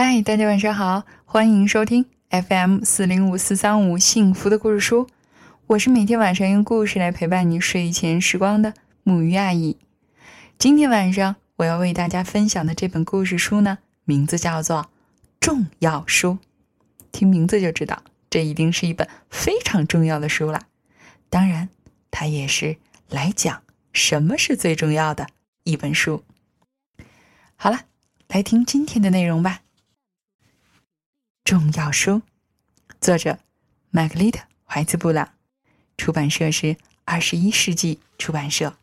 嗨，大家晚上好，欢迎收听 FM 四零五四三五幸福的故事书。我是每天晚上用故事来陪伴你睡前时光的木鱼阿姨。今天晚上我要为大家分享的这本故事书呢，名字叫做《重要书》。听名字就知道，这一定是一本非常重要的书了。当然，它也是来讲什么是最重要的一本书。好了，来听今天的内容吧。重要书，作者玛格丽特·怀兹·布朗，出版社是二十一世纪出版社。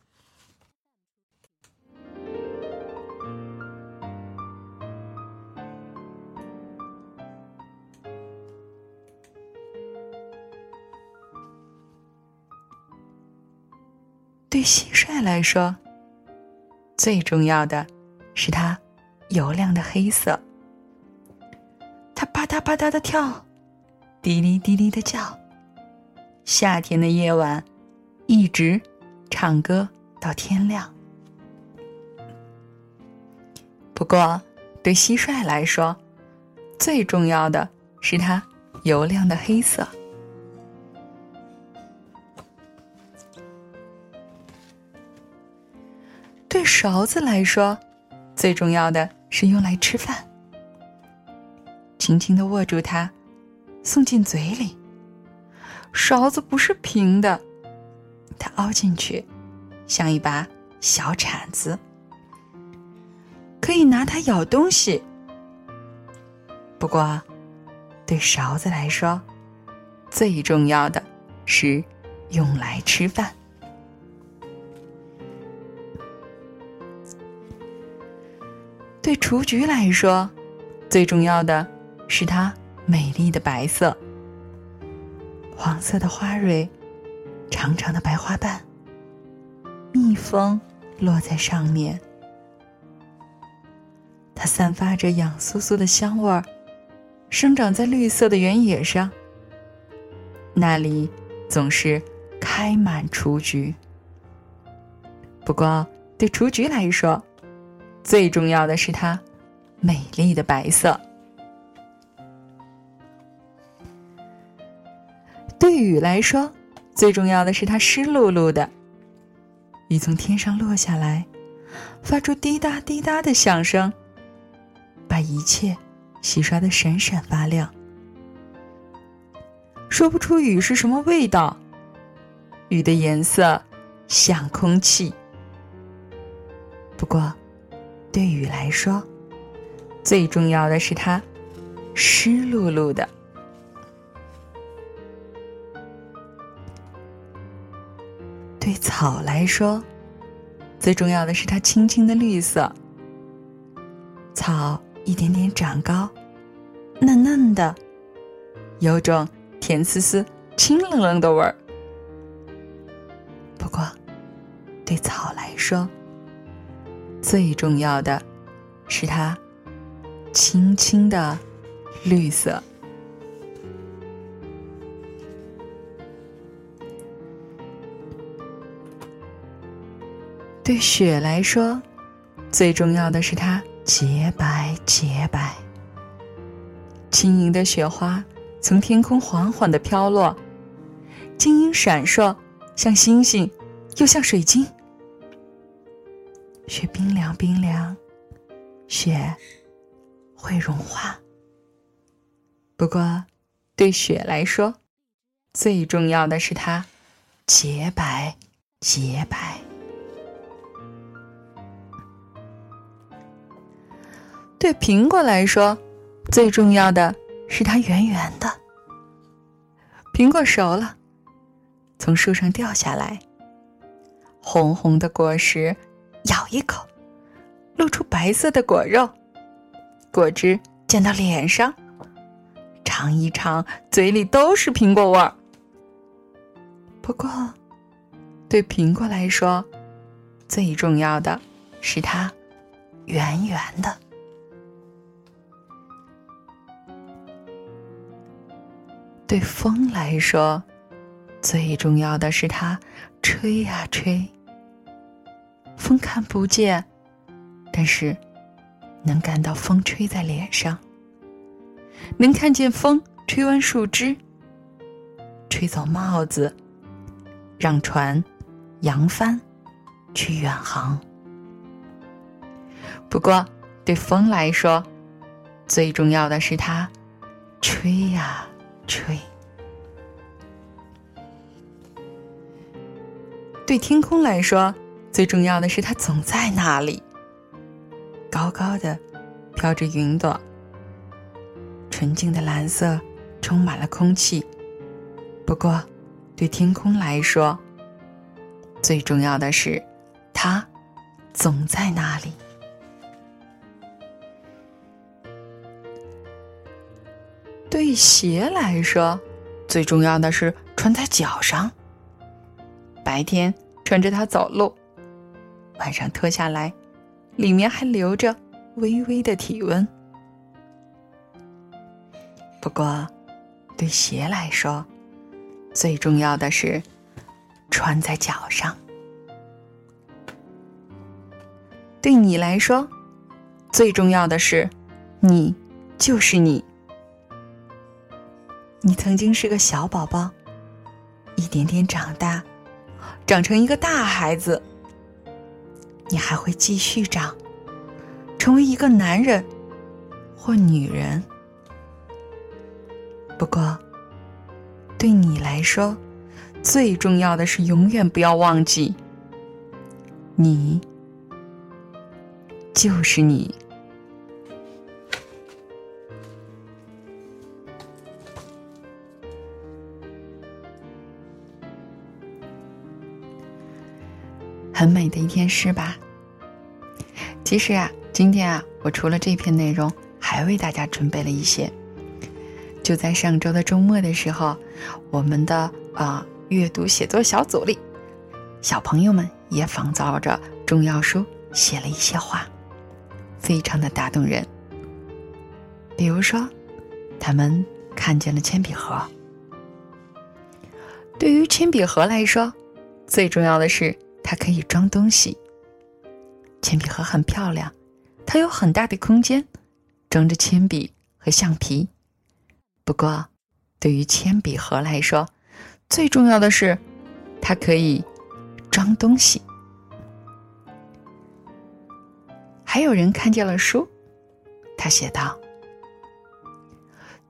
对蟋蟀来说，最重要的是它油亮的黑色。啪嗒啪嗒的跳，滴哩滴哩的叫。夏天的夜晚，一直唱歌到天亮。不过，对蟋蟀来说，最重要的是它油亮的黑色。对勺子来说，最重要的是用来吃饭。轻轻的握住它，送进嘴里。勺子不是平的，它凹进去，像一把小铲子，可以拿它咬东西。不过，对勺子来说，最重要的是用来吃饭。对雏菊来说，最重要的是它美丽的白色。黄色的花蕊，长长的白花瓣，蜜蜂落在上面，它散发着痒酥酥的香味儿，生长在绿色的原野上。那里总是开满雏菊。不过，对雏菊来说，最重要的是它美丽的白色。雨来说，最重要的是它湿漉漉的。雨从天上落下来，发出滴答滴答的响声，把一切洗刷的闪闪发亮。说不出雨是什么味道，雨的颜色像空气。不过，对雨来说，最重要的是它湿漉漉的。对草来说，最重要的是它青青的绿色。草一点点长高，嫩嫩的，有种甜丝丝、清冷冷的味儿。不过，对草来说，最重要的是它青青的绿色。对雪来说，最重要的是它洁白洁白。轻盈的雪花从天空缓缓的飘落，晶莹闪烁，像星星，又像水晶。雪冰凉冰凉，雪会融化。不过，对雪来说，最重要的是它洁白洁白。对苹果来说，最重要的是它圆圆的。苹果熟了，从树上掉下来，红红的果实，咬一口，露出白色的果肉，果汁溅到脸上，尝一尝，嘴里都是苹果味儿。不过，对苹果来说，最重要的是它圆圆的。对风来说，最重要的是它吹呀吹。风看不见，但是能感到风吹在脸上，能看见风吹弯树枝，吹走帽子，让船扬帆去远航。不过，对风来说，最重要的是它吹呀吹；对天空来说，最重要的是它总在那里，高高的飘着云朵。纯净的蓝色充满了空气。不过，对天空来说，最重要的是，它总在那里。鞋来说，最重要的是穿在脚上。白天穿着它走路，晚上脱下来，里面还留着微微的体温。不过，对鞋来说，最重要的是穿在脚上。对你来说，最重要的是你就是你。你曾经是个小宝宝，一点点长大，长成一个大孩子。你还会继续长，成为一个男人或女人。不过，对你来说，最重要的是永远不要忘记，你就是你。的一篇诗吧。其实啊，今天啊，我除了这篇内容，还为大家准备了一些。就在上周的周末的时候，我们的啊阅读写作小组里，小朋友们也仿造着重要书写了一些话，非常的打动人。比如说，他们看见了铅笔盒。对于铅笔盒来说，最重要的是它可以装东西。铅笔盒很漂亮，它有很大的空间，装着铅笔和橡皮。不过，对于铅笔盒来说，最重要的是，它可以装东西。还有人看见了书，他写道：“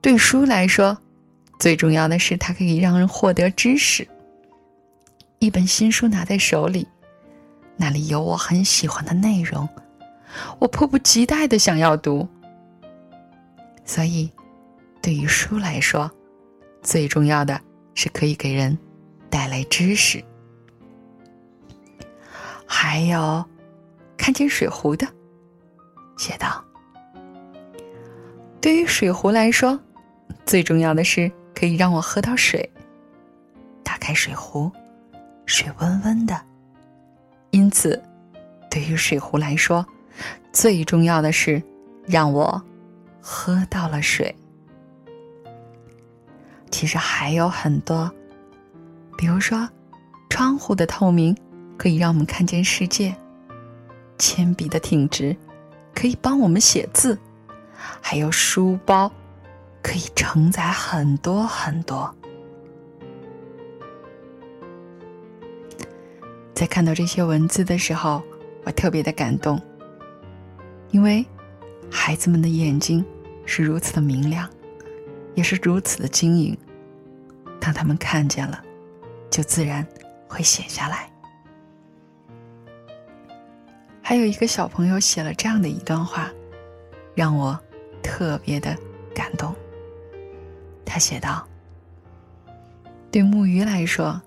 对书来说，最重要的是它可以让人获得知识。一本新书拿在手里，那里有我很喜欢的内容，我迫不及待的想要读。所以。”对于书来说，最重要的是可以给人带来知识。还有，看见水壶的，写道：“对于水壶来说，最重要的是可以让我喝到水。打开水壶，水温温的，因此，对于水壶来说，最重要的是让我喝到了水。”其实还有很多，比如说，窗户的透明可以让我们看见世界；铅笔的挺直可以帮我们写字；还有书包可以承载很多很多。在看到这些文字的时候，我特别的感动，因为孩子们的眼睛是如此的明亮。也是如此的晶莹，当他们看见了，就自然会写下来。还有一个小朋友写了这样的一段话，让我特别的感动。他写道：“对木鱼来说，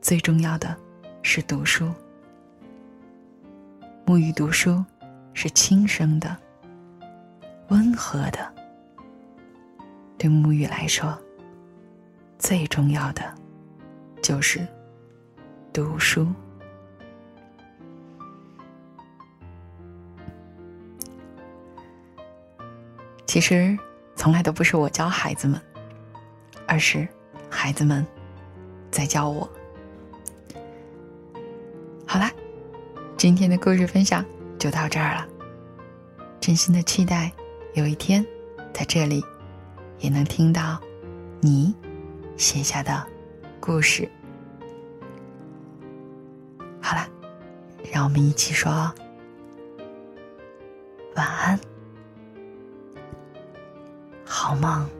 最重要的是读书。木鱼读书是轻声的，温和的。”对沐浴来说，最重要的就是读书。其实，从来都不是我教孩子们，而是孩子们在教我。今天的故事分享就到这儿了。真心的期待有一天在这里也能听到你写下的故事。好啦让我们一起说晚安。好梦。